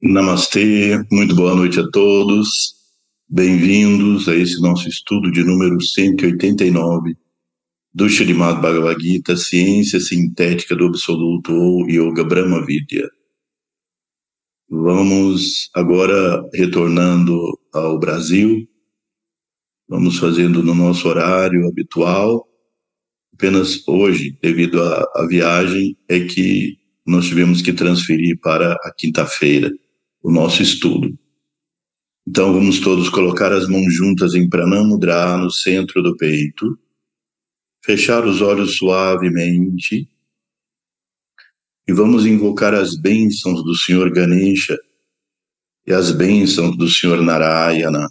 Namastê, muito boa noite a todos. Bem-vindos a esse nosso estudo de número 189 do Srimad Bhagavad Gita, Ciência Sintética do Absoluto ou Yoga Brahma Vidya. Vamos agora retornando ao Brasil, vamos fazendo no nosso horário habitual. Apenas hoje, devido à, viagem, é que nós tivemos que transferir para a quinta-feira o nosso estudo. Então vamos todos colocar as mãos juntas em Pranamudra no centro do peito, fechar os olhos suavemente e vamos invocar as bênçãos do Senhor Ganesha e as bênçãos do Senhor Narayana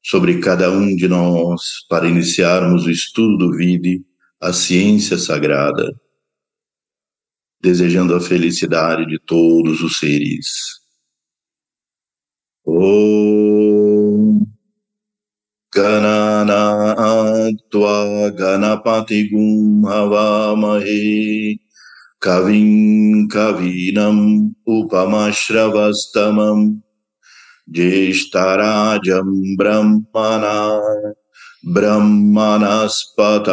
sobre cada um de nós para iniciarmos o estudo do Vide, a ciência sagrada, desejando a felicidade de todos os seres. ॐ गणनात्वा गणपतिगुं हवामहे कविं कवीनम् उपमश्रवस्तमम् ज्येष्ठराजम् ब्रह्मणा ब्रह्मणस्पत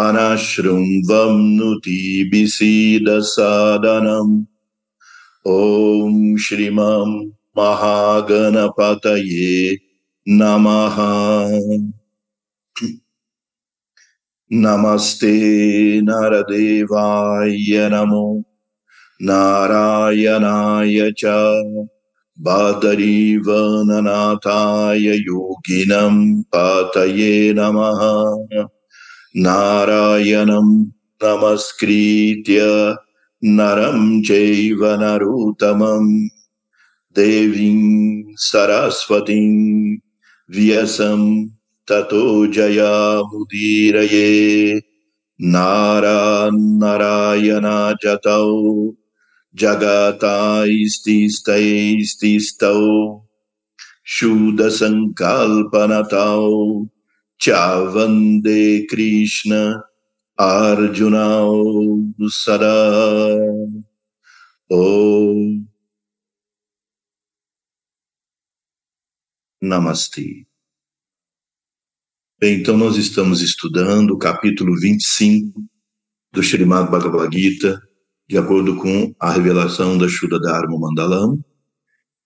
अनशृण्वम्नुति विसीदसादनम् ॐ श्रीमम् महागणपतये नमः। नमस्ते नरदेवाय नमो। नारायणाय च बादरीवननाथाय योगिनं पातये नमः। नारायणं नमस्कृत्य नरं चैव नरोत्तमम्। Devim Sarasvatim Vyasam tato jaya mudiraye nara narayana jatau jagata ististai ististau shuddha sankalpanatau chavande krishna arjunau sada om namaste Bem, então nós estamos estudando o capítulo 25 do Srimad Bhagavad Gita, de acordo com a revelação da Shuddha Dharma Mandalam.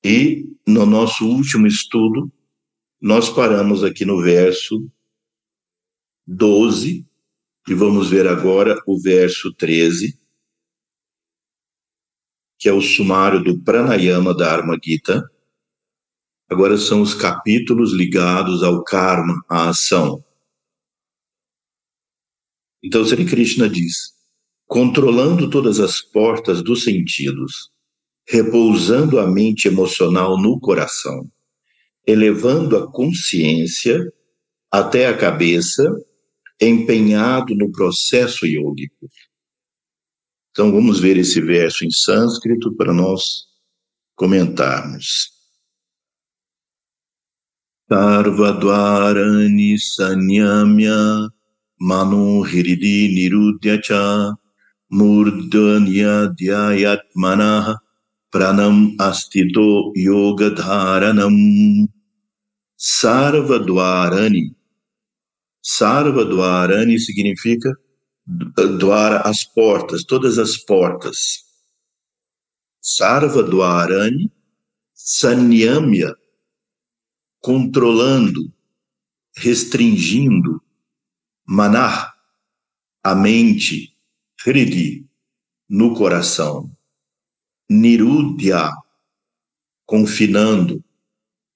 E no nosso último estudo, nós paramos aqui no verso 12 e vamos ver agora o verso 13, que é o sumário do Pranayama Dharma Gita, Agora são os capítulos ligados ao karma, à ação. Então, Sri Krishna diz: controlando todas as portas dos sentidos, repousando a mente emocional no coração, elevando a consciência até a cabeça, empenhado no processo yógico. Então, vamos ver esse verso em sânscrito para nós comentarmos. Sarvadvarani sanyamya manohiridi nirudyacha murdanyadhyayatmanah pranam astito yogadharanam Sarvadvarani Sarvadvarani significa doar as portas, todas as portas. Sarvadvarani Sanyamya controlando, restringindo, manar, a mente, hridi, no coração, nirudya, confinando,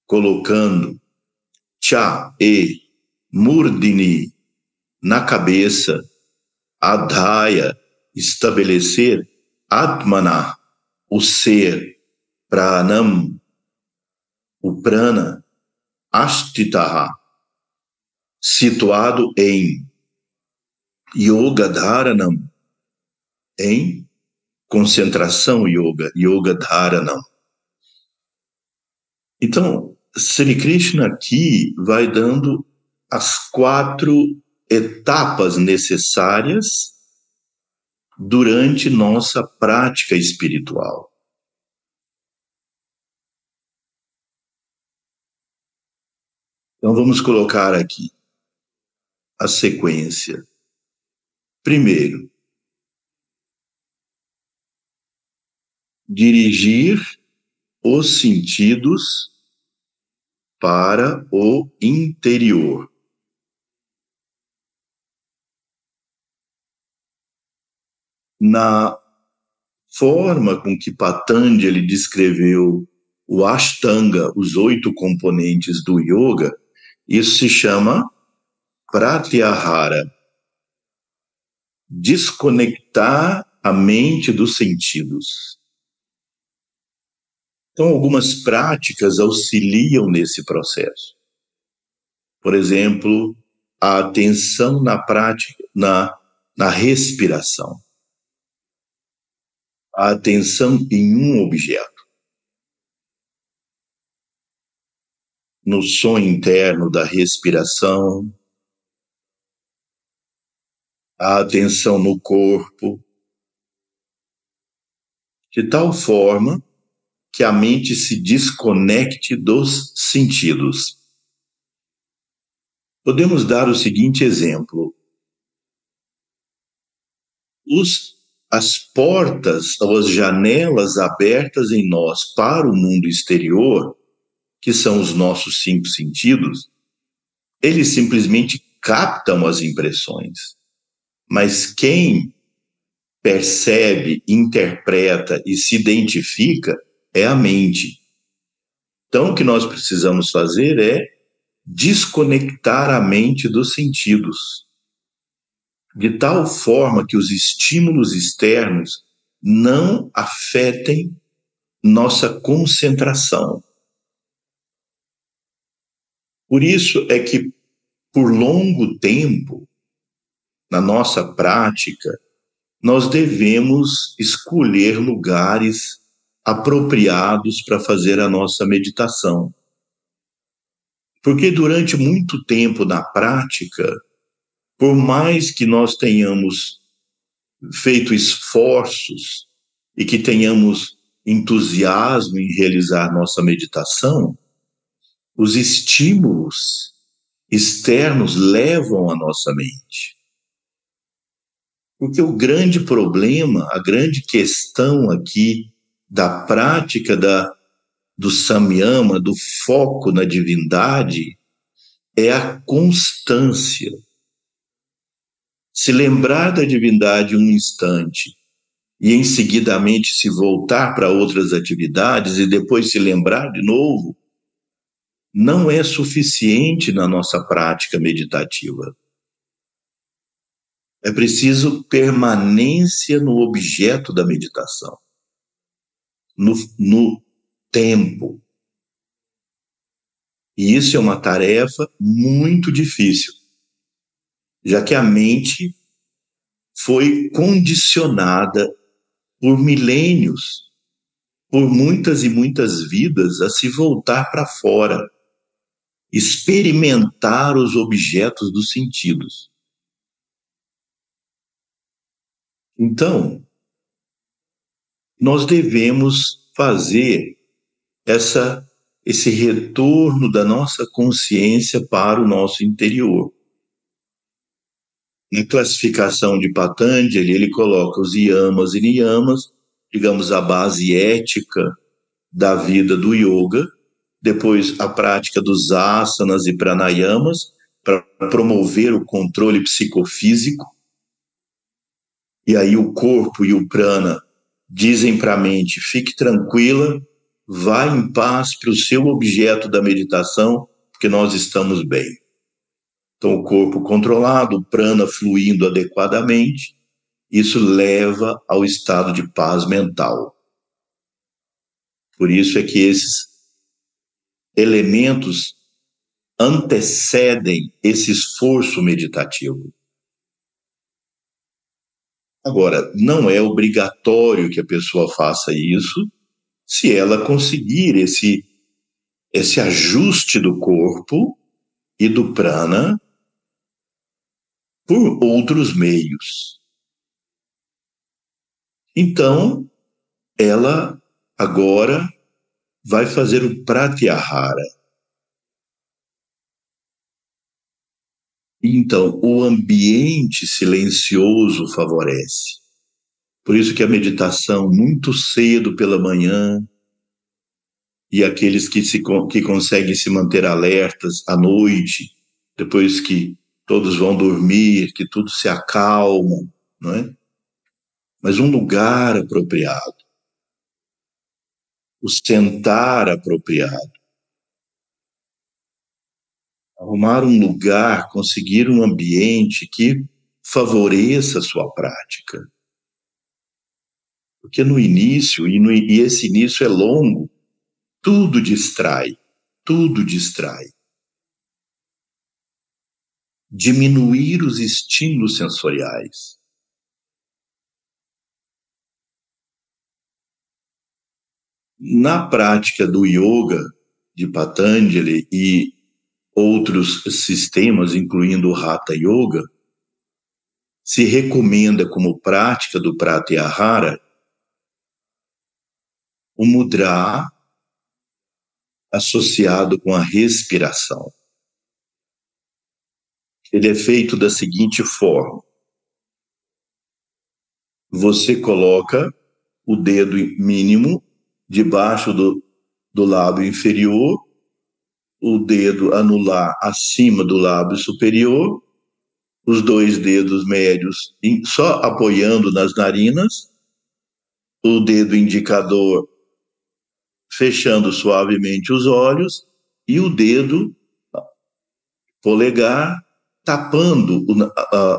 colocando, cha e murdini, na cabeça, adhaya, estabelecer, atmana, o ser, pranam, o prana, Astitaha, situado em Yoga Dharanam, em concentração yoga, Yoga Dharanam. Então, Sri Krishna aqui vai dando as quatro etapas necessárias durante nossa prática espiritual. Então vamos colocar aqui a sequência. Primeiro, dirigir os sentidos para o interior. Na forma com que Patanjali descreveu o Ashtanga, os oito componentes do yoga, isso se chama pratyahara. Desconectar a mente dos sentidos. Então, algumas práticas auxiliam nesse processo. Por exemplo, a atenção na prática, na, na respiração a atenção em um objeto. No som interno da respiração, a atenção no corpo, de tal forma que a mente se desconecte dos sentidos. Podemos dar o seguinte exemplo: os as portas ou as janelas abertas em nós para o mundo exterior, que são os nossos cinco sentidos, eles simplesmente captam as impressões. Mas quem percebe, interpreta e se identifica é a mente. Então, o que nós precisamos fazer é desconectar a mente dos sentidos de tal forma que os estímulos externos não afetem nossa concentração. Por isso é que, por longo tempo, na nossa prática, nós devemos escolher lugares apropriados para fazer a nossa meditação. Porque durante muito tempo na prática, por mais que nós tenhamos feito esforços e que tenhamos entusiasmo em realizar nossa meditação, os estímulos externos levam a nossa mente. Porque o grande problema, a grande questão aqui da prática da, do samyama, do foco na divindade, é a constância se lembrar da divindade um instante e em seguidamente se voltar para outras atividades e depois se lembrar de novo, não é suficiente na nossa prática meditativa. É preciso permanência no objeto da meditação, no, no tempo. E isso é uma tarefa muito difícil já que a mente foi condicionada por milênios, por muitas e muitas vidas, a se voltar para fora, experimentar os objetos dos sentidos. Então, nós devemos fazer essa esse retorno da nossa consciência para o nosso interior. Na classificação de Patanjali, ele coloca os yamas e niyamas, digamos, a base ética da vida do yoga, depois a prática dos asanas e pranayamas, para promover o controle psicofísico. E aí o corpo e o prana dizem para a mente: fique tranquila, vá em paz para o seu objeto da meditação, porque nós estamos bem. Então, o corpo controlado, o prana fluindo adequadamente, isso leva ao estado de paz mental. Por isso é que esses elementos antecedem esse esforço meditativo. Agora, não é obrigatório que a pessoa faça isso se ela conseguir esse, esse ajuste do corpo e do prana por outros meios. Então, ela agora vai fazer o pratyahara. Então, o ambiente silencioso favorece. Por isso que a meditação muito cedo pela manhã e aqueles que se que conseguem se manter alertas à noite, depois que todos vão dormir, que tudo se acalma, não é? Mas um lugar apropriado, o sentar apropriado, arrumar um lugar, conseguir um ambiente que favoreça a sua prática. Porque no início, e, no, e esse início é longo, tudo distrai, tudo distrai. Diminuir os estímulos sensoriais. Na prática do yoga de Patanjali e outros sistemas, incluindo o Hatha Yoga, se recomenda como prática do Pratyahara o mudra associado com a respiração. Ele é feito da seguinte forma: você coloca o dedo mínimo debaixo do, do lábio inferior, o dedo anular acima do lábio superior, os dois dedos médios só apoiando nas narinas, o dedo indicador fechando suavemente os olhos e o dedo polegar tapando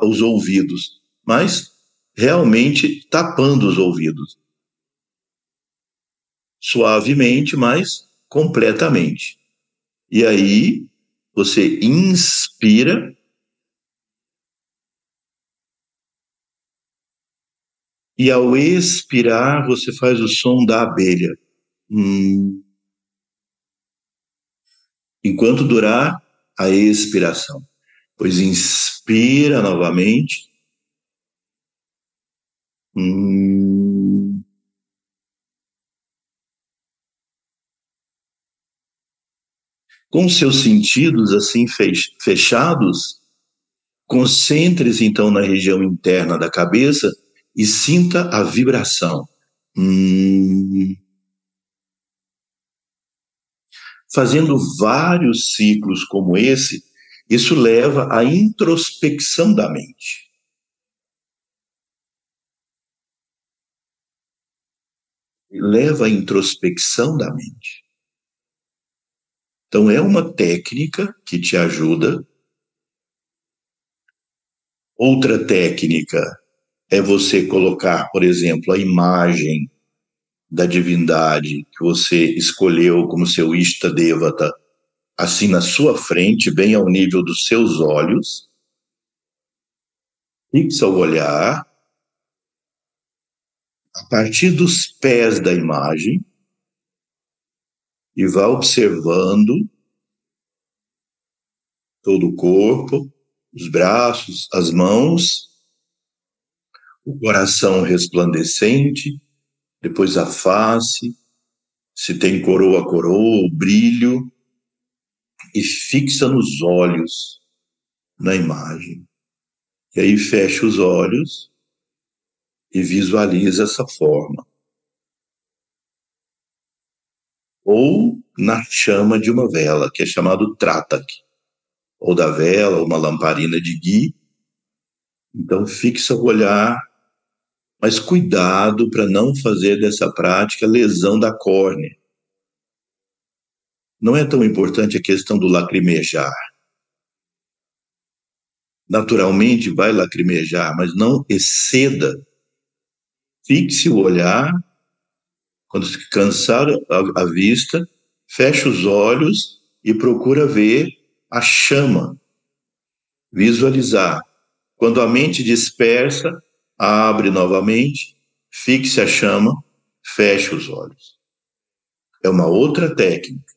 os ouvidos, mas realmente tapando os ouvidos. Suavemente, mas completamente. E aí você inspira e ao expirar você faz o som da abelha. Hum. Enquanto durar a expiração. Pois inspira novamente. Hum. Com seus sentidos assim fechados, concentre-se então na região interna da cabeça e sinta a vibração. Hum. Fazendo vários ciclos como esse, isso leva à introspecção da mente. Leva à introspecção da mente. Então, é uma técnica que te ajuda. Outra técnica é você colocar, por exemplo, a imagem da divindade que você escolheu como seu Ishta Devata, assim na sua frente, bem ao nível dos seus olhos. Fixa o olhar a partir dos pés da imagem e vá observando todo o corpo, os braços, as mãos, o coração resplandecente, depois a face, se tem coroa, coroa, brilho, e fixa nos olhos, na imagem. E aí fecha os olhos e visualiza essa forma. Ou na chama de uma vela, que é chamado tratak, ou da vela, ou uma lamparina de gui. Então fixa o olhar mas cuidado para não fazer dessa prática lesão da córnea. Não é tão importante a questão do lacrimejar. Naturalmente vai lacrimejar, mas não exceda. Fixe o olhar, quando cansar a, a vista, feche os olhos e procura ver a chama, visualizar. Quando a mente dispersa, abre novamente, fixe a chama, feche os olhos. É uma outra técnica.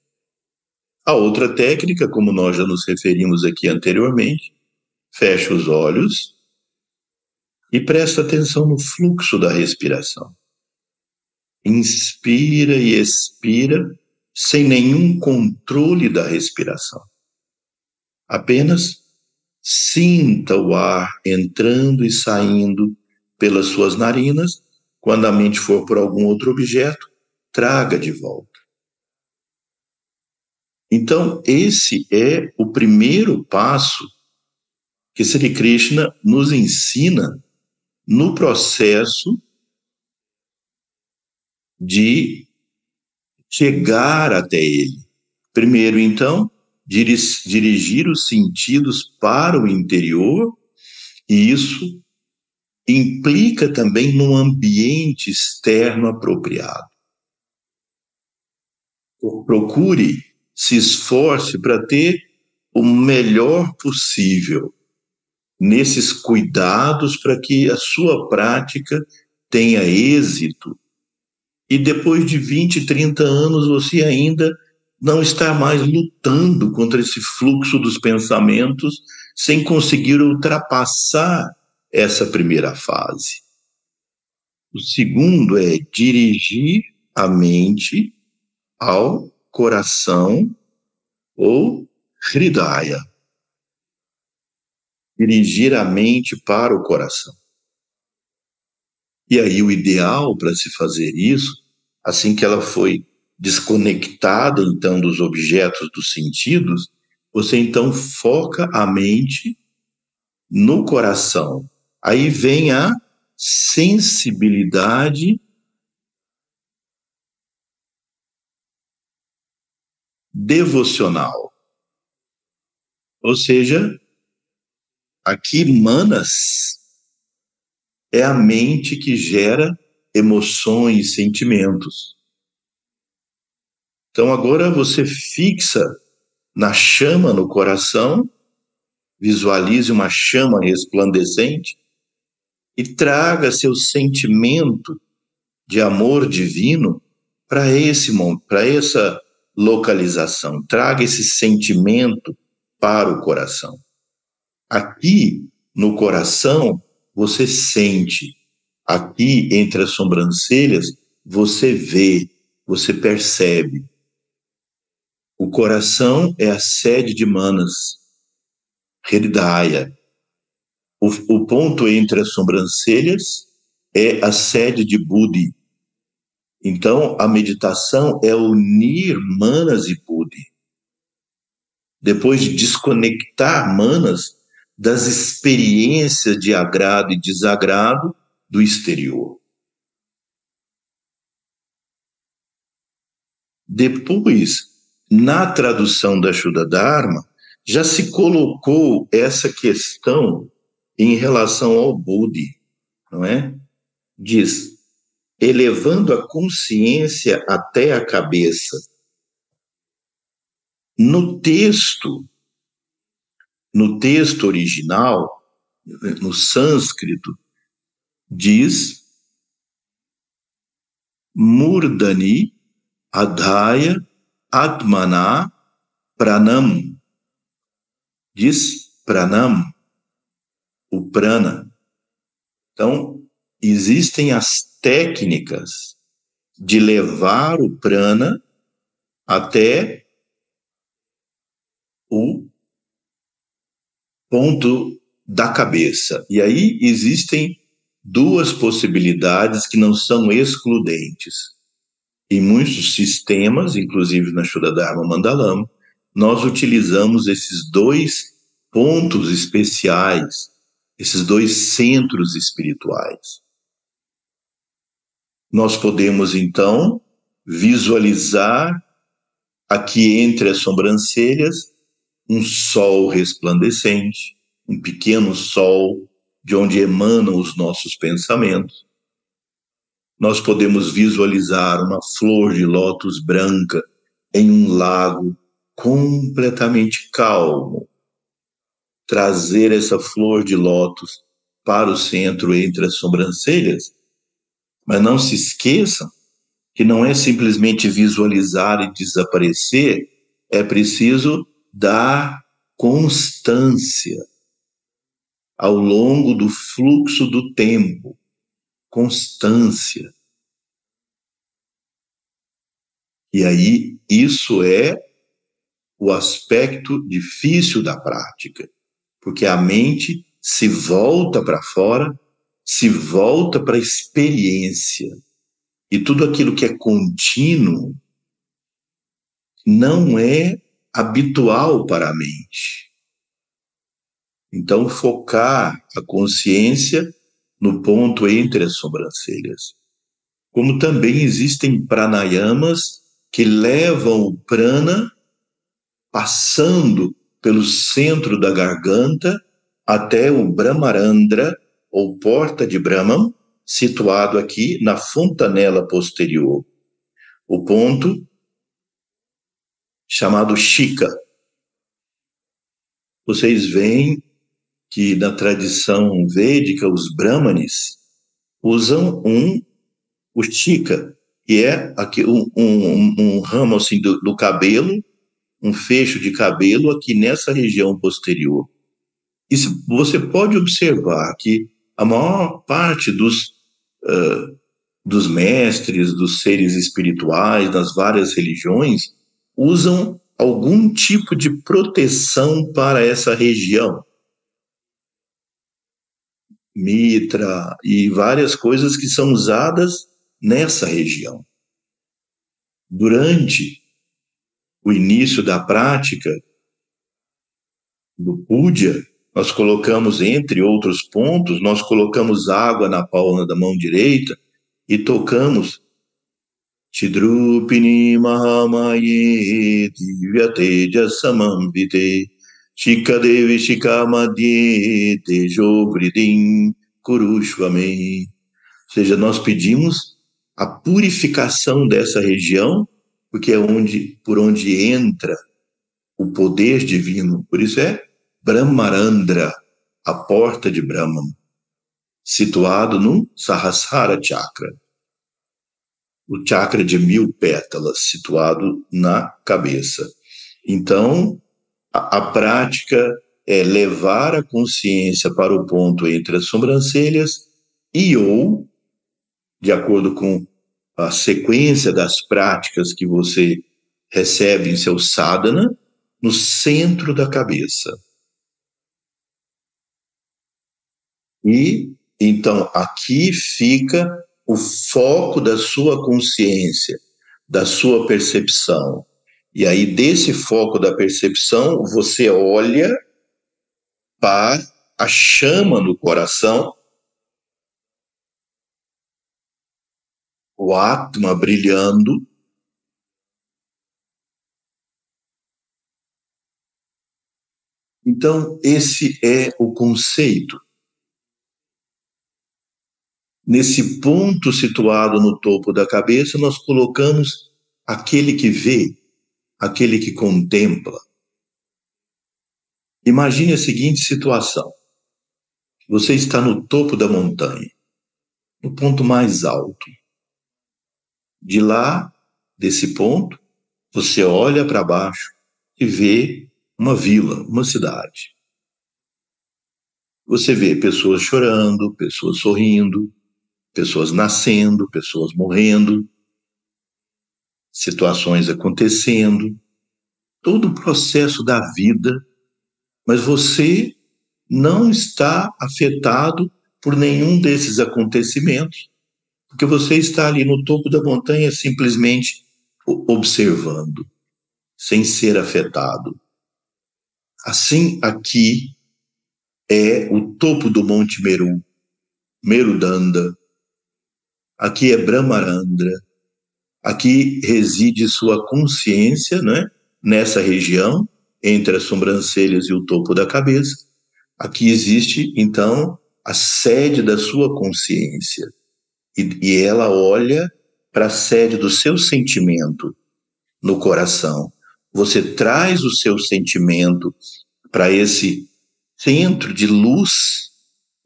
A outra técnica, como nós já nos referimos aqui anteriormente, fecha os olhos e presta atenção no fluxo da respiração. Inspira e expira sem nenhum controle da respiração. Apenas sinta o ar entrando e saindo pelas suas narinas. Quando a mente for por algum outro objeto, traga de volta. Então, esse é o primeiro passo que Sri Krishna nos ensina no processo de chegar até ele. Primeiro, então, dirigir os sentidos para o interior, e isso implica também num ambiente externo apropriado. Procure, se esforce para ter o melhor possível nesses cuidados para que a sua prática tenha êxito. E depois de 20, 30 anos você ainda não está mais lutando contra esse fluxo dos pensamentos sem conseguir ultrapassar essa primeira fase. O segundo é dirigir a mente ao coração ou hridaya. Dirigir a mente para o coração. E aí o ideal para se fazer isso, assim que ela foi desconectada então dos objetos dos sentidos, você então foca a mente no coração. Aí vem a sensibilidade devocional. Ou seja, aqui Manas é a mente que gera emoções, sentimentos. Então agora você fixa na chama no coração, visualize uma chama resplandecente e traga seu sentimento de amor divino para esse para essa localização. Traga esse sentimento para o coração. Aqui no coração você sente, aqui entre as sobrancelhas você vê, você percebe. O coração é a sede de Manas, Hridaya. O, o ponto entre as sobrancelhas é a sede de Budi. Então, a meditação é unir Manas e Budi. Depois de desconectar Manas das experiências de agrado e desagrado do exterior. Depois na tradução da Shuddha Dharma, já se colocou essa questão em relação ao Budi, não é? Diz, elevando a consciência até a cabeça. No texto, no texto original, no sânscrito, diz Murdani Adhaya Atmana Pranam. Diz Pranam, o prana. Então, existem as técnicas de levar o prana até o ponto da cabeça. E aí existem duas possibilidades que não são excludentes em muitos sistemas, inclusive na Shuddha Mandalama, nós utilizamos esses dois pontos especiais, esses dois centros espirituais. Nós podemos então visualizar aqui entre as sobrancelhas um sol resplandecente, um pequeno sol de onde emanam os nossos pensamentos nós podemos visualizar uma flor de lótus branca em um lago completamente calmo. Trazer essa flor de lótus para o centro entre as sobrancelhas. Mas não se esqueçam que não é simplesmente visualizar e desaparecer, é preciso dar constância ao longo do fluxo do tempo constância. E aí, isso é o aspecto difícil da prática. porque a mente se volta para fora, se volta para a experiência. E tudo aquilo que é contínuo não é habitual para a mente. Então, focar a consciência no ponto entre as sobrancelhas. Como também existem pranayamas que levam o prana passando pelo centro da garganta até o Brahmarandra, ou porta de Brahman, situado aqui na fontanela posterior. O ponto chamado Shika. Vocês veem que na tradição védica os brahmanes usam um o Shika, que é aqui um, um, um ramo assim do, do cabelo um fecho de cabelo aqui nessa região posterior. E você pode observar que a maior parte dos, uh, dos mestres, dos seres espirituais, das várias religiões, usam algum tipo de proteção para essa região. Mitra e várias coisas que são usadas nessa região. Durante o início da prática do puja, nós colocamos, entre outros pontos, nós colocamos água na palma da mão direita e tocamos Mahamaye Divyateja Samambite Shikadevi Shikamadye Tejo Vridim Kurushvame. Ou seja, nós pedimos a purificação dessa região porque é onde, por onde entra o poder divino. Por isso é Brahmarandra, a porta de Brahman, situado no Sahasrara Chakra, o chakra de mil pétalas, situado na cabeça. Então, a, a prática é levar a consciência para o ponto entre as sobrancelhas e ou, de acordo com a sequência das práticas que você recebe em seu sadhana no centro da cabeça. E então aqui fica o foco da sua consciência, da sua percepção. E aí desse foco da percepção, você olha para a chama no coração o Atma brilhando. Então, esse é o conceito. Nesse ponto situado no topo da cabeça, nós colocamos aquele que vê, aquele que contempla. Imagine a seguinte situação: você está no topo da montanha, no ponto mais alto. De lá, desse ponto, você olha para baixo e vê uma vila, uma cidade. Você vê pessoas chorando, pessoas sorrindo, pessoas nascendo, pessoas morrendo, situações acontecendo, todo o processo da vida, mas você não está afetado por nenhum desses acontecimentos, porque você está ali no topo da montanha simplesmente observando, sem ser afetado. Assim, aqui é o topo do Monte Meru, Merudanda. Aqui é Brahmarandra. Aqui reside sua consciência, né? Nessa região, entre as sobrancelhas e o topo da cabeça. Aqui existe, então, a sede da sua consciência e, e ela olha para a sede do seu sentimento no coração. Você traz o seu sentimento para esse centro de luz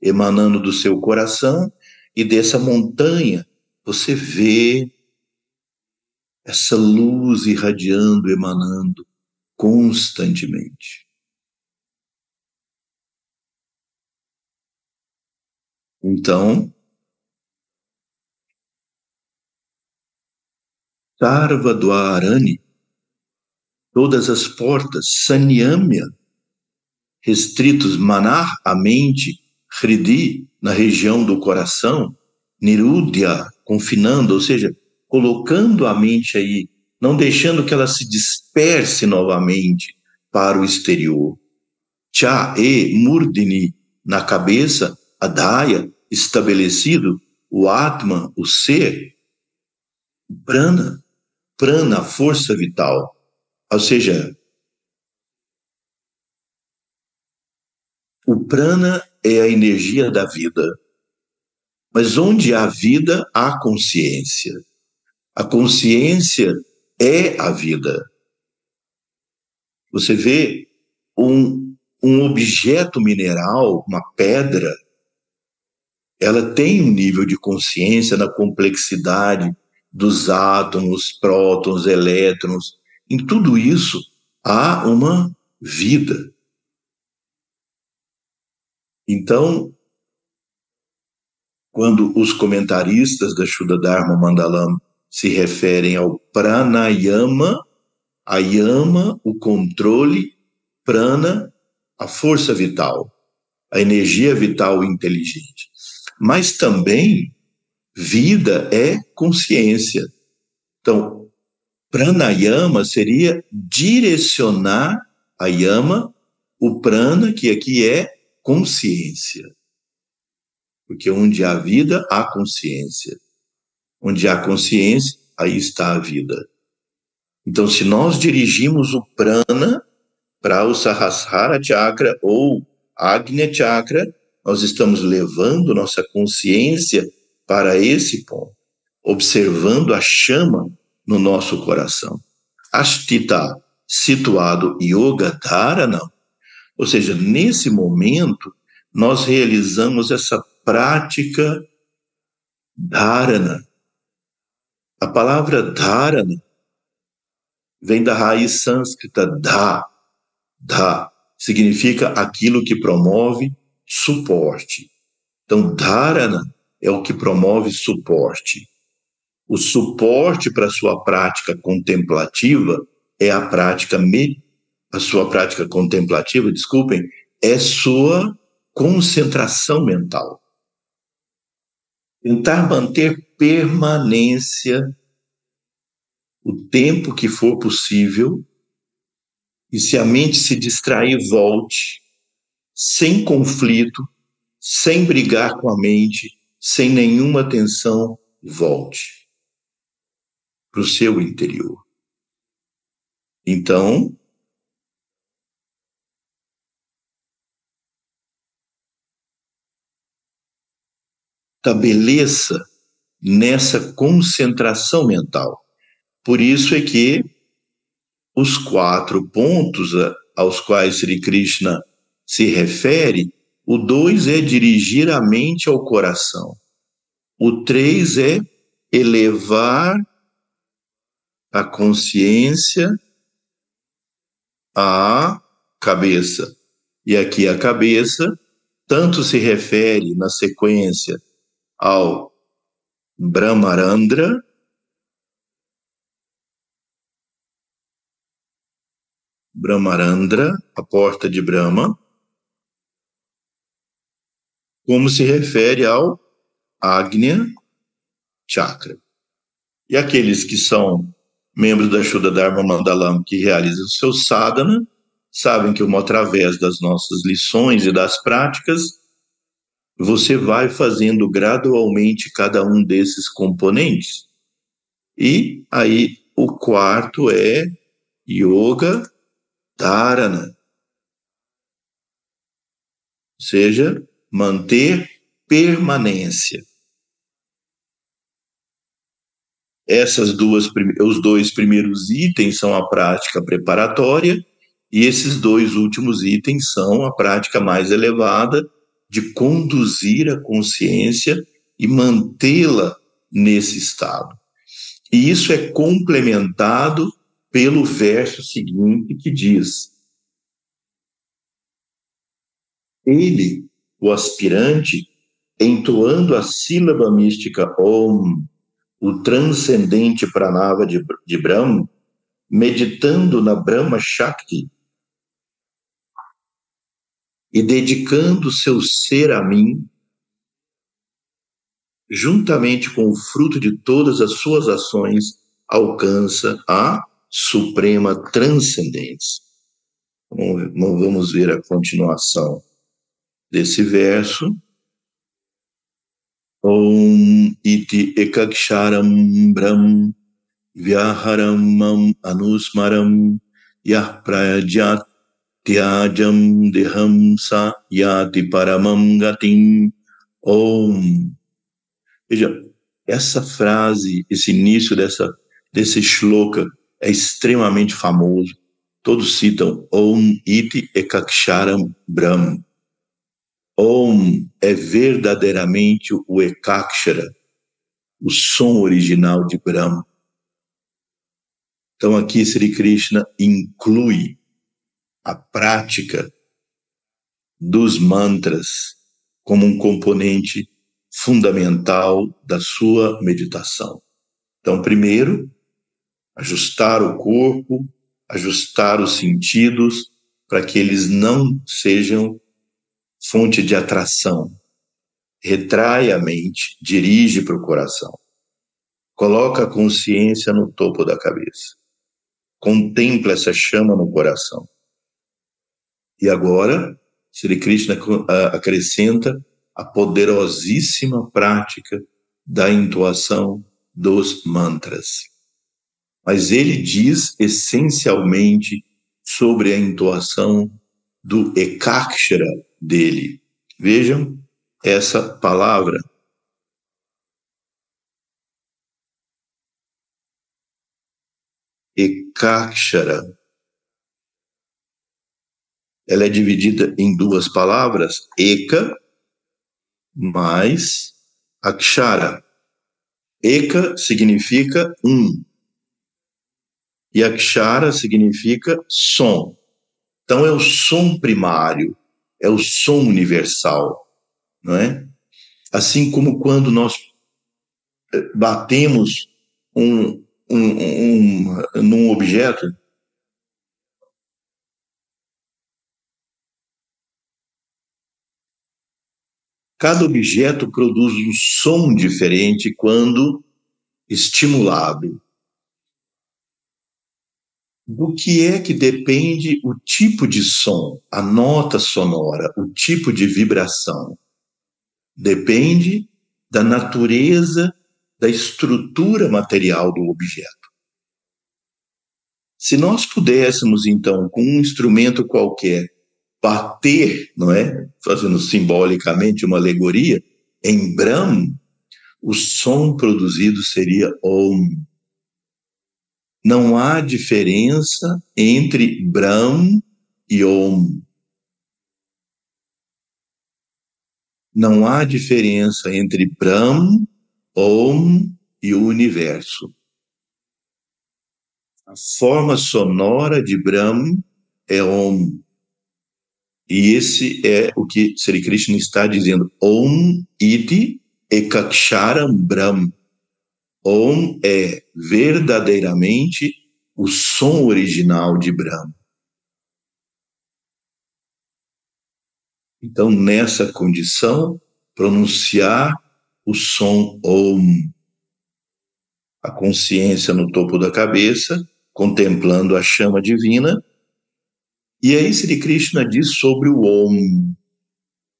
emanando do seu coração e dessa montanha você vê essa luz irradiando, emanando constantemente. Então, Sarva Dwarani, todas as portas, Sanyamya, restritos, manar a mente, hridi, na região do coração, nirudya, confinando, ou seja, colocando a mente aí, não deixando que ela se disperse novamente para o exterior. Cha e murdini, na cabeça, adaya, estabelecido, o atman, o ser, prana, prana, força vital. Ou seja, o prana é a energia da vida. Mas onde há vida, há consciência. A consciência é a vida. Você vê um, um objeto mineral, uma pedra, ela tem um nível de consciência na complexidade dos átomos, prótons, elétrons. Em tudo isso há uma vida. Então, quando os comentaristas da Shuddha Dharma Mandalam se referem ao pranayama, a yama, o controle, prana, a força vital, a energia vital inteligente. Mas também vida é consciência. Então, pranayama seria direcionar a yama, o prana, que aqui é consciência. Porque onde há vida, há consciência. Onde há consciência, aí está a vida. Então, se nós dirigimos o prana para o Sahasrara Chakra ou Agnya Chakra, nós estamos levando nossa consciência para esse ponto, observando a chama no nosso coração. Ashtita, situado Yoga Dharana, ou seja, nesse momento, nós realizamos essa prática dharana. A palavra dharana vem da raiz sânscrita dha. Dha significa aquilo que promove suporte. Então, dharana é o que promove suporte. O suporte para a sua prática contemplativa é a prática me, a sua prática contemplativa, desculpem, é sua concentração mental. Tentar manter permanência o tempo que for possível e se a mente se distrair, volte, sem conflito, sem brigar com a mente, sem nenhuma tensão, volte para o seu interior. Então, estabeleça nessa concentração mental. Por isso é que os quatro pontos aos quais Sri Krishna se refere, o dois é dirigir a mente ao coração. O três é elevar a consciência à cabeça. E aqui a cabeça tanto se refere na sequência ao Brahmarandra, Brahmarandra, a porta de Brahma, como se refere ao Agnya Chakra. E aqueles que são membros da Shuddha Dharma Mandalam que realizam o seu sadhana, sabem que uma através das nossas lições e das práticas, você vai fazendo gradualmente cada um desses componentes. E aí o quarto é yoga dharana. Ou seja, manter permanência. Essas duas os dois primeiros itens são a prática preparatória e esses dois últimos itens são a prática mais elevada, de conduzir a consciência e mantê-la nesse estado. E isso é complementado pelo verso seguinte que diz: Ele, o aspirante, entoando a sílaba mística Om, o transcendente pranava de, de Brahma, meditando na Brahma Shakti, e dedicando seu ser a mim, juntamente com o fruto de todas as suas ações, alcança a suprema transcendência. Vamos ver a continuação desse verso. Om iti ekaksharam brahm vyaharamam anusmaram yah prajat tyajam dehamsa yati paramam gatim om. Veja, essa frase, esse início dessa, desse shloka é extremamente famoso. Todos citam Om Iti Ekaksharam Brahm. Om é verdadeiramente o Ekakshara, o som original de Brahma. Então aqui Sri Krishna inclui a prática dos mantras como um componente fundamental da sua meditação. Então, primeiro, ajustar o corpo, ajustar os sentidos para que eles não sejam fonte de atração. Retrai a mente, dirige para o coração. Coloca a consciência no topo da cabeça. Contempla essa chama no coração. E agora, Sri Krishna acrescenta a poderosíssima prática da intuação dos mantras. Mas ele diz essencialmente sobre a intuação do Ekakshara dele. Vejam essa palavra. Ekakshara ela é dividida em duas palavras, eka mais akshara. Eka significa um e akshara significa som. Então é o som primário, é o som universal, não é? Assim como quando nós eh, batemos um, um, um, num objeto, Cada objeto produz um som diferente quando estimulado. Do que é que depende o tipo de som, a nota sonora, o tipo de vibração? Depende da natureza, da estrutura material do objeto. Se nós pudéssemos, então, com um instrumento qualquer, bater, não é? Fazendo simbolicamente uma alegoria, em Brahm, o som produzido seria Om. Não há diferença entre Brahm e Om. Não há diferença entre Brahm, Om e o universo. A forma sonora de Brahm é Om. E esse é o que Sri Krishna está dizendo. Om iti ekaksharam brahm. Om é verdadeiramente o som original de Brahma. Então, nessa condição, pronunciar o som Om. A consciência no topo da cabeça, contemplando a chama divina, e aí Sri Krishna diz sobre o Om.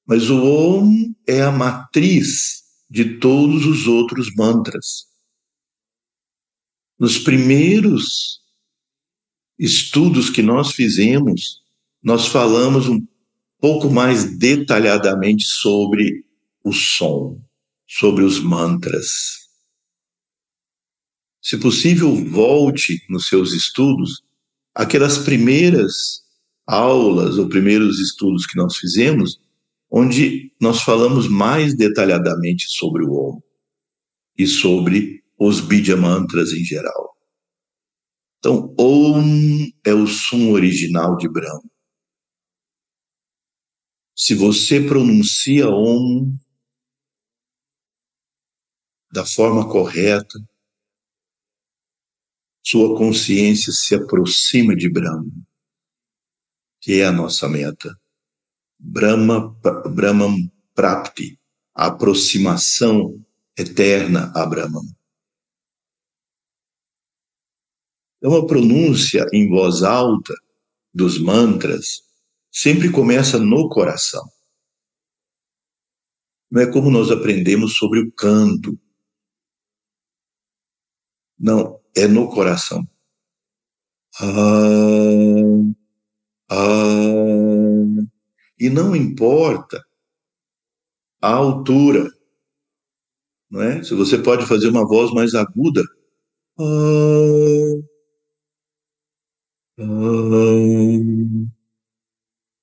Mas o Om é a matriz de todos os outros mantras. Nos primeiros estudos que nós fizemos, nós falamos um pouco mais detalhadamente sobre o som, sobre os mantras. Se possível, volte nos seus estudos aquelas primeiras aulas ou primeiros estudos que nós fizemos, onde nós falamos mais detalhadamente sobre o Om e sobre os Bidya Mantras em geral. Então, Om é o som original de Brahma. Se você pronuncia Om da forma correta, sua consciência se aproxima de Brahma que é a nossa meta. Brahma, Brahman Prapti, aproximação eterna a Brahman. Então, a pronúncia em voz alta dos mantras sempre começa no coração. Não é como nós aprendemos sobre o canto. Não, é no coração. Ah, ah, e não importa a altura, não é? Se você pode fazer uma voz mais aguda, ah,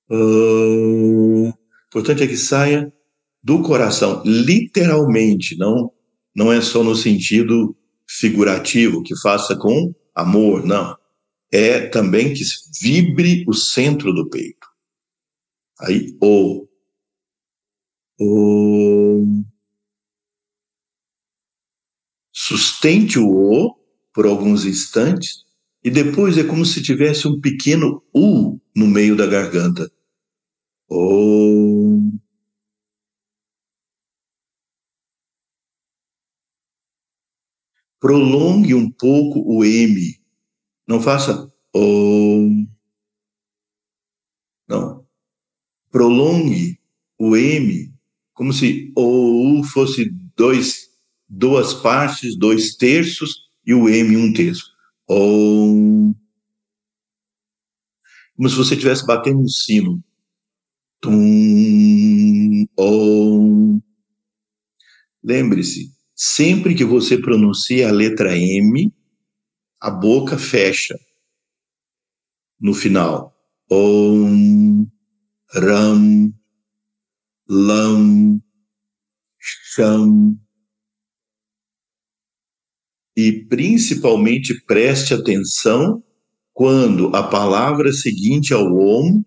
o importante é que saia do coração, literalmente, não, não é só no sentido figurativo, que faça com amor, não. É também que vibre o centro do peito. Aí, o. O. Sustente o O por alguns instantes e depois é como se tivesse um pequeno U no meio da garganta. Om. Prolongue um pouco o M. Não faça Om. Não. Prolongue o M como se o U fosse dois, duas partes, dois terços, e o M um terço. Om. Como se você estivesse batendo um sino. Tum, om. Lembre-se, sempre que você pronuncia a letra M, a boca fecha no final. Om, Ram, Lam, Sham, e principalmente preste atenção quando a palavra seguinte ao Om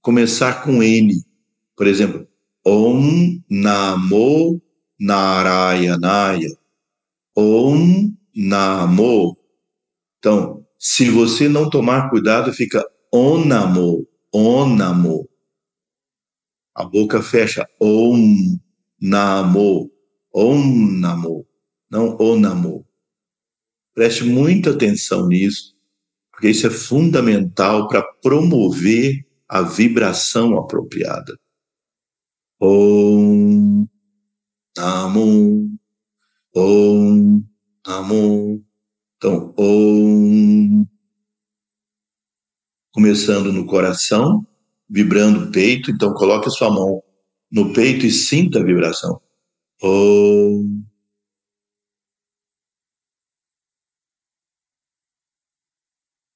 começar com N. Por exemplo, Om Namo Narayanaya. Om Namo. Então, se você não tomar cuidado, fica Onamo, Onamo. A boca fecha. Om Namo, Om Namo, não Onamo. Preste muita atenção nisso, porque isso é fundamental para promover a vibração apropriada. Om Namo Om Namo Então, Om começando no coração, vibrando o peito, então coloque a sua mão no peito e sinta a vibração. Om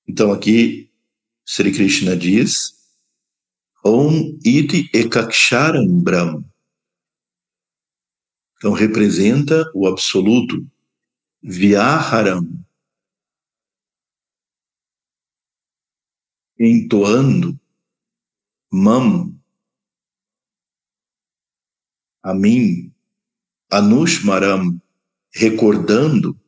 Então aqui Sri Krishna diz Om iti ekaksharam brahm. Então representa o absoluto. Vyaharam. Entoando mam a mim, anushmaram, recordando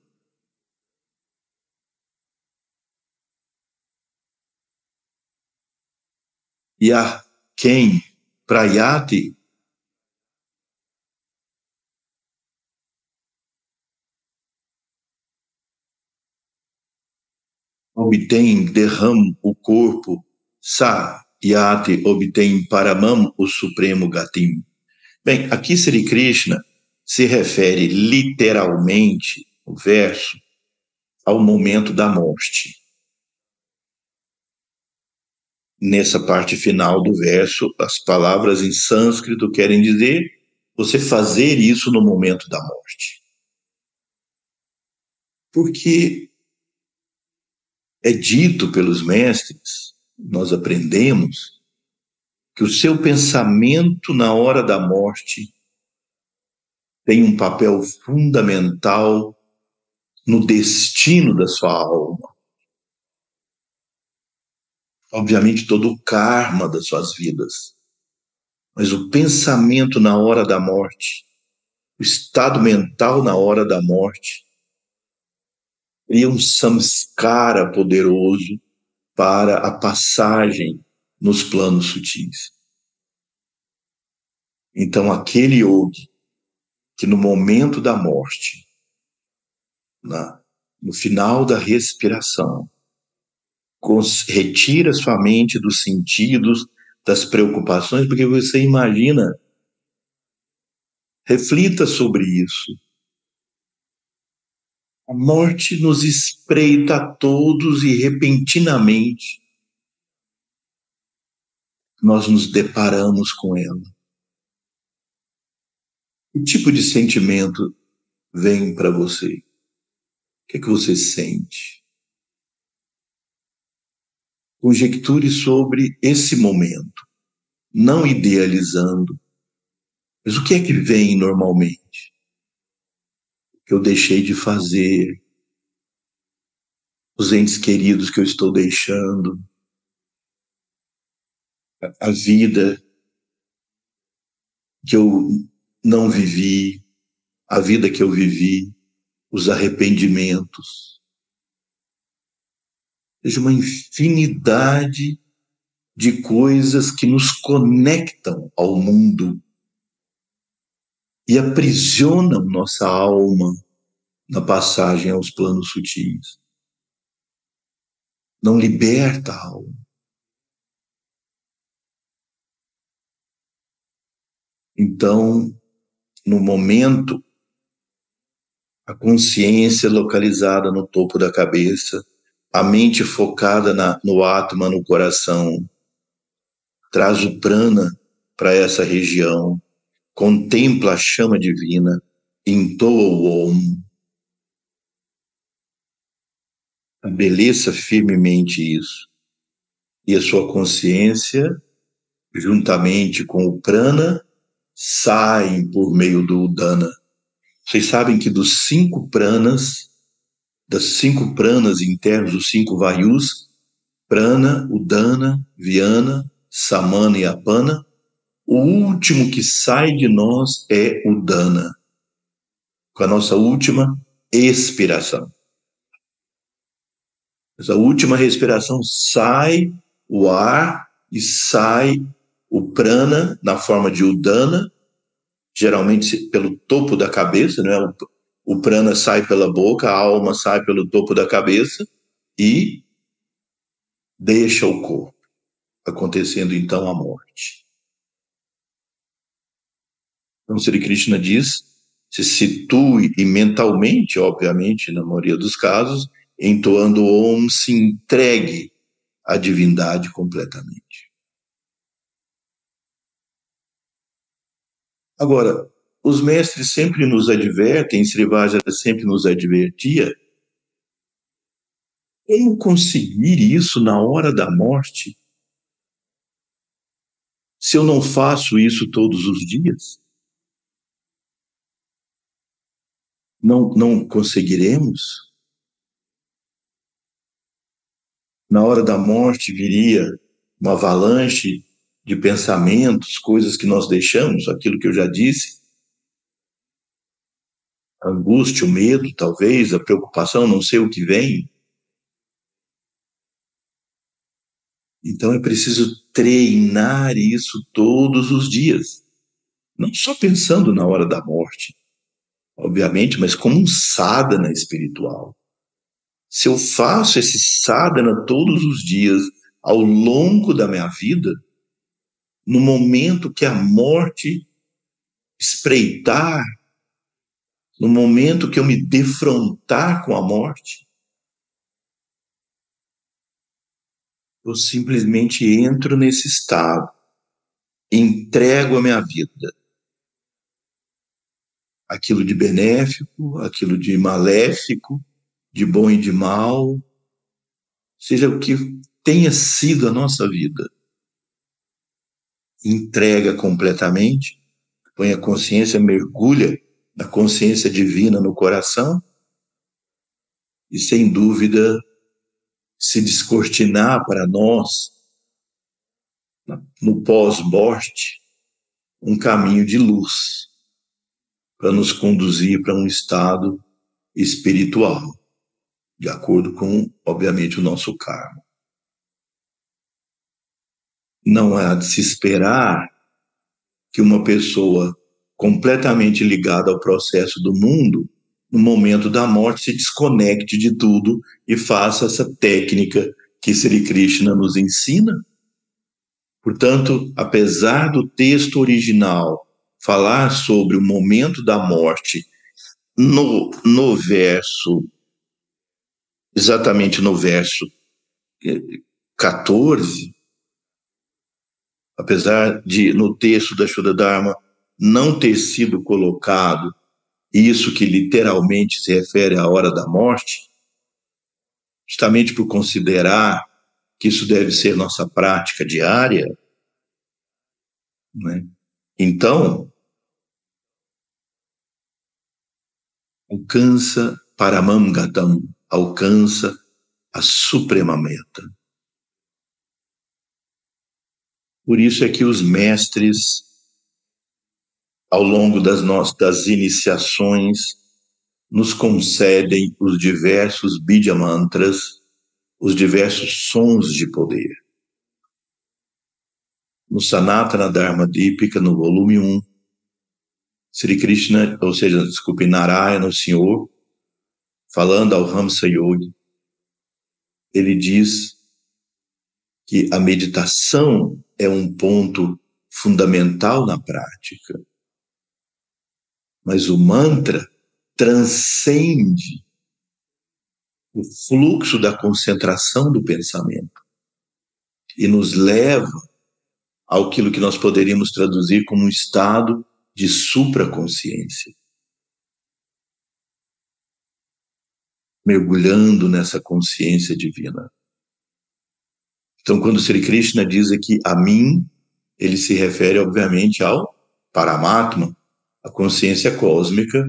e a quem prayati obtém, derrama o corpo, sa yati obtém paramam, o supremo gatim. Bem, aqui Sri Krishna se refere literalmente, o verso, ao momento da morte nessa parte final do verso, as palavras em sânscrito querem dizer você fazer isso no momento da morte. Porque é dito pelos mestres, nós aprendemos, que o seu pensamento na hora da morte tem um papel fundamental no destino da sua alma obviamente, todo o karma das suas vidas. Mas o pensamento na hora da morte, o estado mental na hora da morte, cria um samskara poderoso para a passagem nos planos sutis. Então, aquele yogi que no momento da morte, na, no final da respiração, retira sua mente dos sentidos, das preocupações, porque você imagina, reflita sobre isso. A morte nos espreita a todos e repentinamente nós nos deparamos com ela. Que tipo de sentimento vem para você? O que é que você sente? Conjecture sobre esse momento, não idealizando. Mas o que é que vem normalmente? Eu deixei de fazer? Os entes queridos que eu estou deixando? A vida que eu não vivi, a vida que eu vivi, os arrependimentos seja uma infinidade de coisas que nos conectam ao mundo e aprisionam nossa alma na passagem aos planos sutis. Não liberta a alma. Então, no momento, a consciência localizada no topo da cabeça a mente focada na, no Atma, no coração, traz o prana para essa região, contempla a chama divina, entoa o Om, estabeleça firmemente isso. E a sua consciência, juntamente com o prana, saem por meio do Udana. Vocês sabem que dos cinco pranas, das cinco pranas internos, os cinco vayus, prana, udana, viana, samana e apana, o último que sai de nós é o dana, com a nossa última expiração. Essa última respiração sai o ar e sai o prana na forma de udana, geralmente pelo topo da cabeça, não é? o prana sai pela boca, a alma sai pelo topo da cabeça e deixa o corpo, acontecendo então a morte. Então, Sri Krishna diz: se situe e mentalmente, obviamente, na maioria dos casos, entoando o Om, se entregue à divindade completamente. Agora, os mestres sempre nos advertem, Srivajara sempre nos advertia, como conseguir isso na hora da morte? Se eu não faço isso todos os dias? Não, não conseguiremos? Na hora da morte viria uma avalanche de pensamentos, coisas que nós deixamos, aquilo que eu já disse, a angústia, o medo, talvez, a preocupação, não sei o que vem. Então é preciso treinar isso todos os dias. Não só pensando na hora da morte, obviamente, mas como um sadhana espiritual. Se eu faço esse sadhana todos os dias, ao longo da minha vida, no momento que a morte espreitar no momento que eu me defrontar com a morte, eu simplesmente entro nesse estado, entrego a minha vida. Aquilo de benéfico, aquilo de maléfico, de bom e de mal, seja o que tenha sido a nossa vida. Entrega completamente, põe a consciência, mergulha da consciência divina no coração e, sem dúvida, se descortinar para nós, no pós-morte, um caminho de luz para nos conduzir para um estado espiritual, de acordo com, obviamente, o nosso karma. Não há de se esperar que uma pessoa completamente ligada ao processo do mundo, no momento da morte, se desconecte de tudo e faça essa técnica que Sri Krishna nos ensina. Portanto, apesar do texto original falar sobre o momento da morte, no, no verso, exatamente no verso 14, apesar de no texto da Shuddha Dharma não ter sido colocado isso que literalmente se refere à hora da morte, justamente por considerar que isso deve ser nossa prática diária, né? então alcança Paramamgatam, alcança a suprema meta. Por isso é que os mestres, ao longo das nossas iniciações, nos concedem os diversos Bidya Mantras, os diversos sons de poder. No Sanatana Dharma Dipika, no volume 1, Sri Krishna, ou seja, desculpe, Narayana, o Senhor, falando ao Hamsa Yogi, ele diz que a meditação é um ponto fundamental na prática. Mas o mantra transcende o fluxo da concentração do pensamento e nos leva ao que nós poderíamos traduzir como um estado de supraconsciência. Mergulhando nessa consciência divina. Então, quando Sri Krishna diz aqui a mim, ele se refere, obviamente, ao Paramatma, a consciência cósmica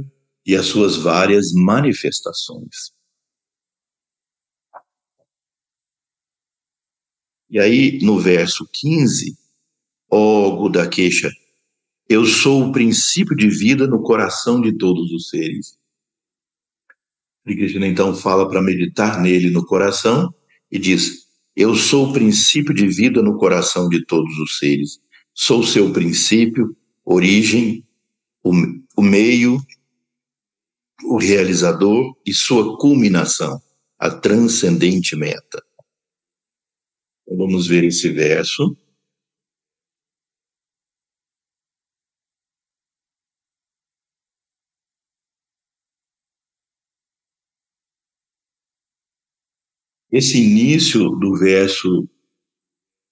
e as suas várias manifestações. E aí, no verso 15, ó Gudakesha, eu sou o princípio de vida no coração de todos os seres. Sri Krishna então fala para meditar nele no coração e diz: eu sou o princípio de vida no coração de todos os seres. Sou seu princípio, origem, o, o meio, o realizador e sua culminação, a transcendente meta. Então, vamos ver esse verso. Esse início do verso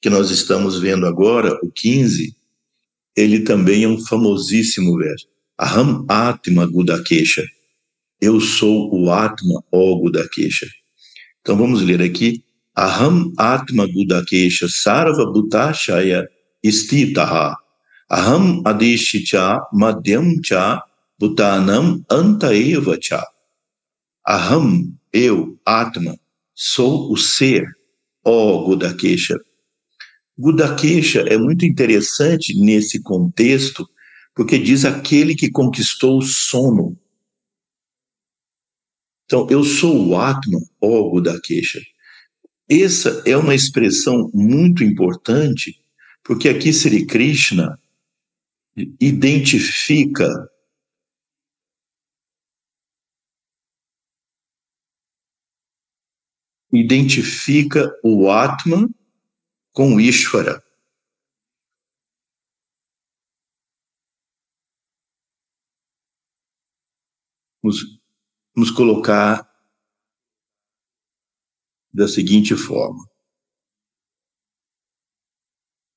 que nós estamos vendo agora, o 15, ele também é um famosíssimo verso. Aham Atma Gudakesha. Eu sou o Atma, ó Gudakesha. Então vamos ler aqui. Aham Atma Gudakesha Sarva Bhutashaya Istitaha. Aham Adishicha Madhyam Cha Bhutanam Antaeva Cha. Aham, eu, Atma, sou o ser, ó Gudakesha. Gudakesha é muito interessante nesse contexto, porque diz aquele que conquistou o sono. Então, eu sou o Atma, ó Gudakesha. Essa é uma expressão muito importante, porque aqui Sri Krishna identifica identifica o Atman com o Ishvara. Vamos, vamos colocar da seguinte forma.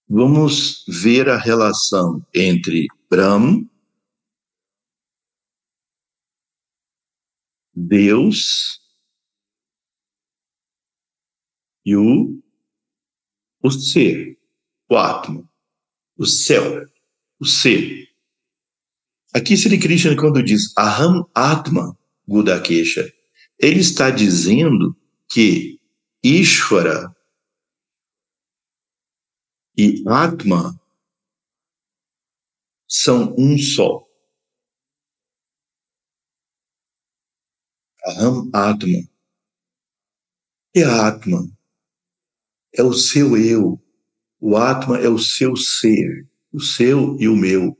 Vamos ver a relação entre Brahm, Deus e o, o ser, o átomo, o céu, o ser. Aqui Sri Krishna, quando diz Aham Atma Gudakesha, ele está dizendo que Ishvara e Atma são um só. Aham Atma. E a Atma é o seu eu, o Atma é o seu ser. o seu e o meu.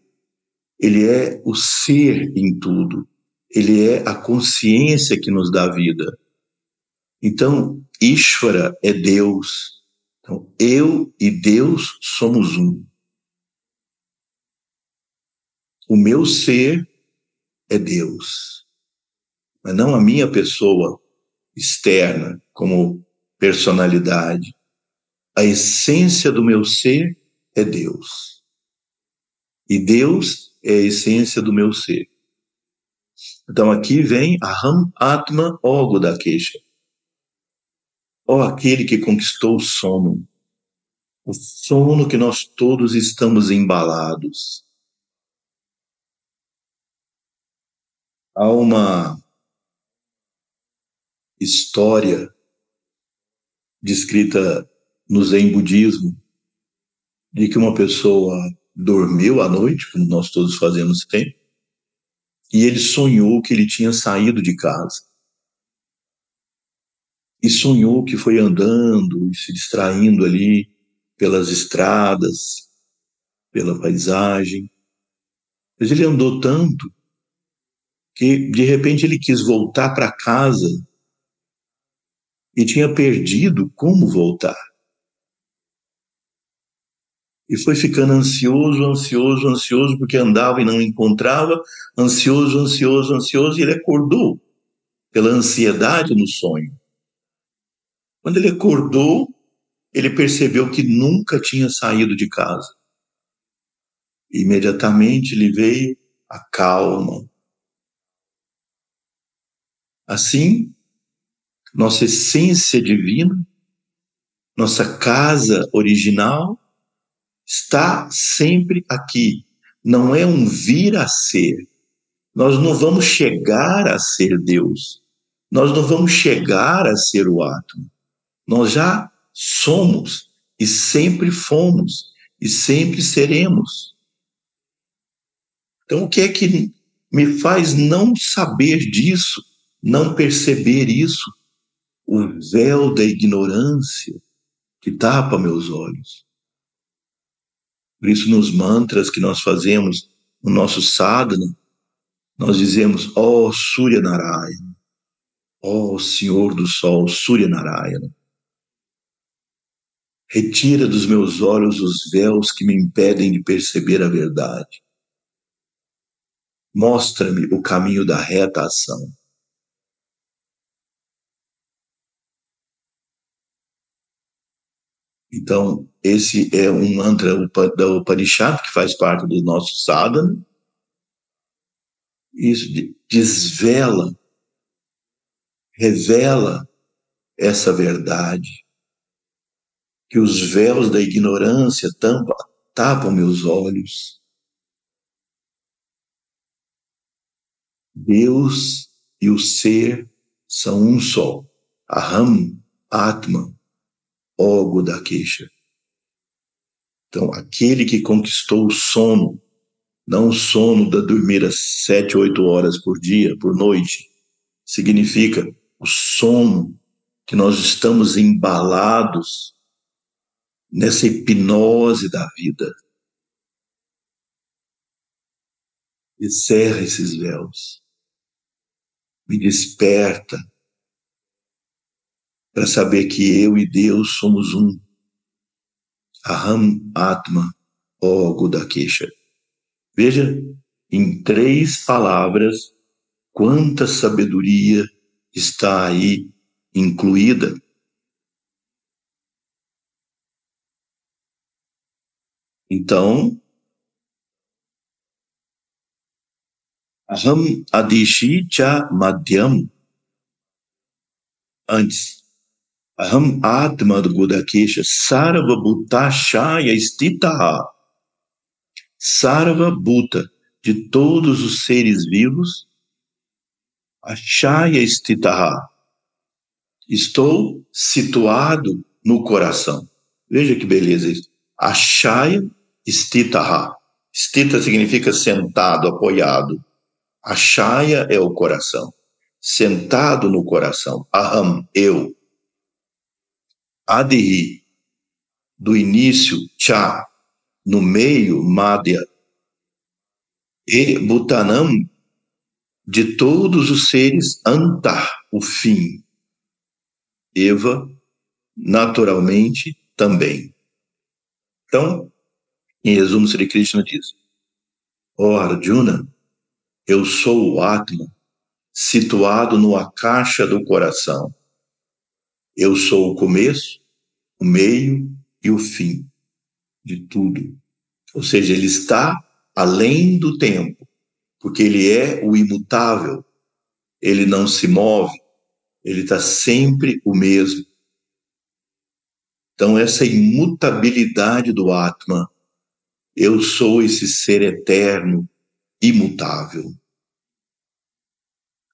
Ele é o ser em tudo. Ele é a consciência que nos dá vida. Então, Ishvara é Deus. Então, eu e Deus somos um. O meu ser é Deus, mas não a minha pessoa externa como personalidade. A essência do meu ser é Deus. E Deus é a essência do meu ser. Então aqui vem Aham Atma Ogo da queixa. Ó oh, aquele que conquistou o sono, o sono que nós todos estamos embalados. Há uma história descrita no Zen Budismo de que uma pessoa dormiu à noite, como nós todos fazemos sempre, e ele sonhou que ele tinha saído de casa. E sonhou que foi andando e se distraindo ali pelas estradas, pela paisagem. Mas ele andou tanto que de repente ele quis voltar para casa e tinha perdido como voltar. E foi ficando ansioso, ansioso, ansioso, porque andava e não encontrava, ansioso, ansioso, ansioso, e ele acordou pela ansiedade no sonho. Quando ele acordou, ele percebeu que nunca tinha saído de casa. Imediatamente lhe veio a calma, Assim, nossa essência divina, nossa casa original, está sempre aqui. Não é um vir a ser. Nós não vamos chegar a ser Deus. Nós não vamos chegar a ser o átomo. Nós já somos e sempre fomos e sempre seremos. Então, o que é que me faz não saber disso? não perceber isso, o véu da ignorância que tapa meus olhos. Por isso, nos mantras que nós fazemos no nosso sadhana, nós dizemos, ó oh, Surya Narayana, ó oh, Senhor do Sol, Surya Narayana, retira dos meus olhos os véus que me impedem de perceber a verdade. Mostra-me o caminho da reta ação. Então, esse é um mantra da Upanishad, que faz parte do nosso sadhana. Isso desvela, revela essa verdade, que os véus da ignorância tampam, tapam meus olhos. Deus e o ser são um só. Aham, Atman, Ogo da queixa. Então, aquele que conquistou o sono, não o sono da dormir às sete, oito horas por dia, por noite, significa o sono que nós estamos embalados nessa hipnose da vida. Encerra esses véus. Me desperta para saber que eu e Deus somos um. Aham Atma Ogo da queixa. Veja, em três palavras, quanta sabedoria está aí incluída. Então, Aham Adishi Cha Madhyam. Antes, Aham Atma Gudakesha Sarva Bhutashaya Stitaha. Sarva Bhuta, de todos os seres vivos, Ashaya Stitaha. Estou situado no coração. Veja que beleza isso. Ashaya Stitaha. Stita significa sentado, apoiado. Ashaya é o coração. Sentado no coração. Aham, eu. Adihi, do início, Cha, no meio, Madhya, e Bhutanam, de todos os seres, Antar, o fim. Eva, naturalmente, também. Então, em resumo, Sri Krishna diz: Ó oh Arjuna, eu sou o Atma, situado no Akasha do coração. Eu sou o começo, o meio e o fim de tudo. Ou seja, ele está além do tempo, porque ele é o imutável, ele não se move, ele está sempre o mesmo. Então, essa imutabilidade do Atma, eu sou esse ser eterno, imutável.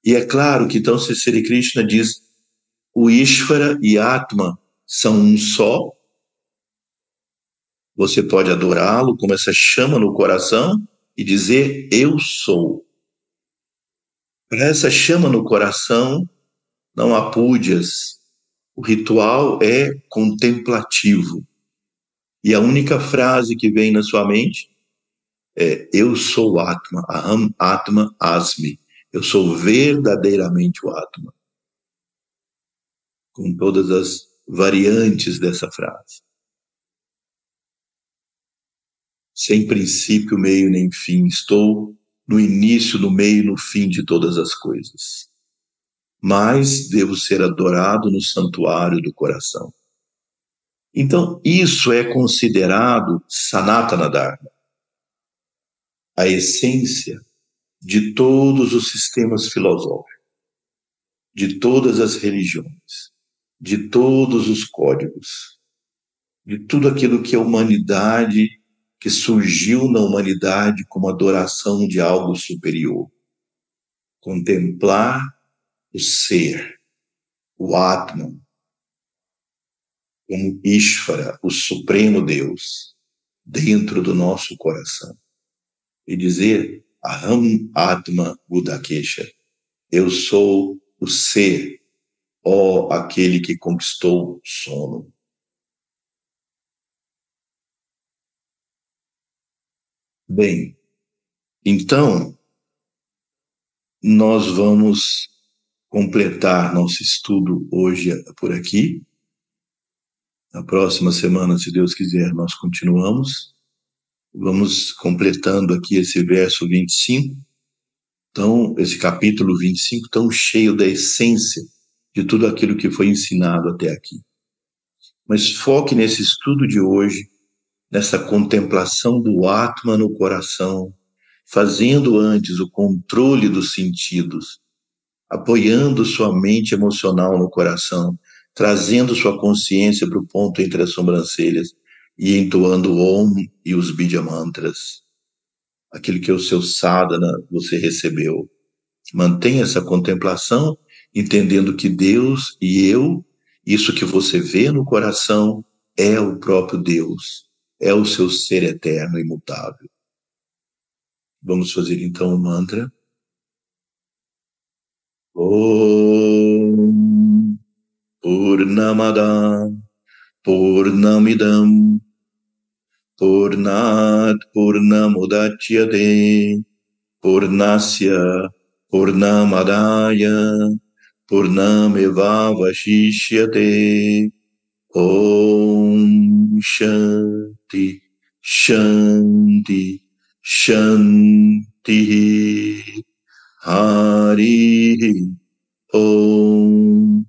E é claro que então, se Sri Krishna diz o Ishvara e Atma são um só, você pode adorá-lo como essa chama no coração e dizer: Eu sou. Para essa chama no coração, não há púdias. O ritual é contemplativo. E a única frase que vem na sua mente é: Eu sou Atma, Aham Atma Asmi. Eu sou verdadeiramente o Atma. Com todas as variantes dessa frase. sem princípio, meio nem fim. Estou no início, no meio, no fim de todas as coisas. Mas devo ser adorado no santuário do coração. Então, isso é considerado Sanatana Dharma, a essência de todos os sistemas filosóficos, de todas as religiões, de todos os códigos, de tudo aquilo que a humanidade que surgiu na humanidade como adoração de algo superior. Contemplar o ser, o Atman, como Ishvara, o Supremo Deus, dentro do nosso coração. E dizer, Aham Atma Budakesha, eu sou o ser, ó aquele que conquistou sono. Bem, então, nós vamos completar nosso estudo hoje por aqui. Na próxima semana, se Deus quiser, nós continuamos. Vamos completando aqui esse verso 25. Então, esse capítulo 25, tão cheio da essência de tudo aquilo que foi ensinado até aqui. Mas foque nesse estudo de hoje nessa contemplação do Atma no coração, fazendo antes o controle dos sentidos, apoiando sua mente emocional no coração, trazendo sua consciência para o ponto entre as sobrancelhas e entoando o Om e os Bidya Mantras, aquilo que o seu sadhana você recebeu. Mantenha essa contemplação, entendendo que Deus e eu, isso que você vê no coração, é o próprio Deus é o seu ser eterno e imutável. Vamos fazer então o mantra. Om Purnamada Purnamidam Purnat Purnamudachyate Purnasya Purnamadaya Purnameva Vashishyate Om Shanti Shanti, Shanti, Hari Om.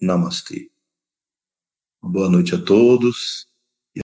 Namastê. Boa noite a todos.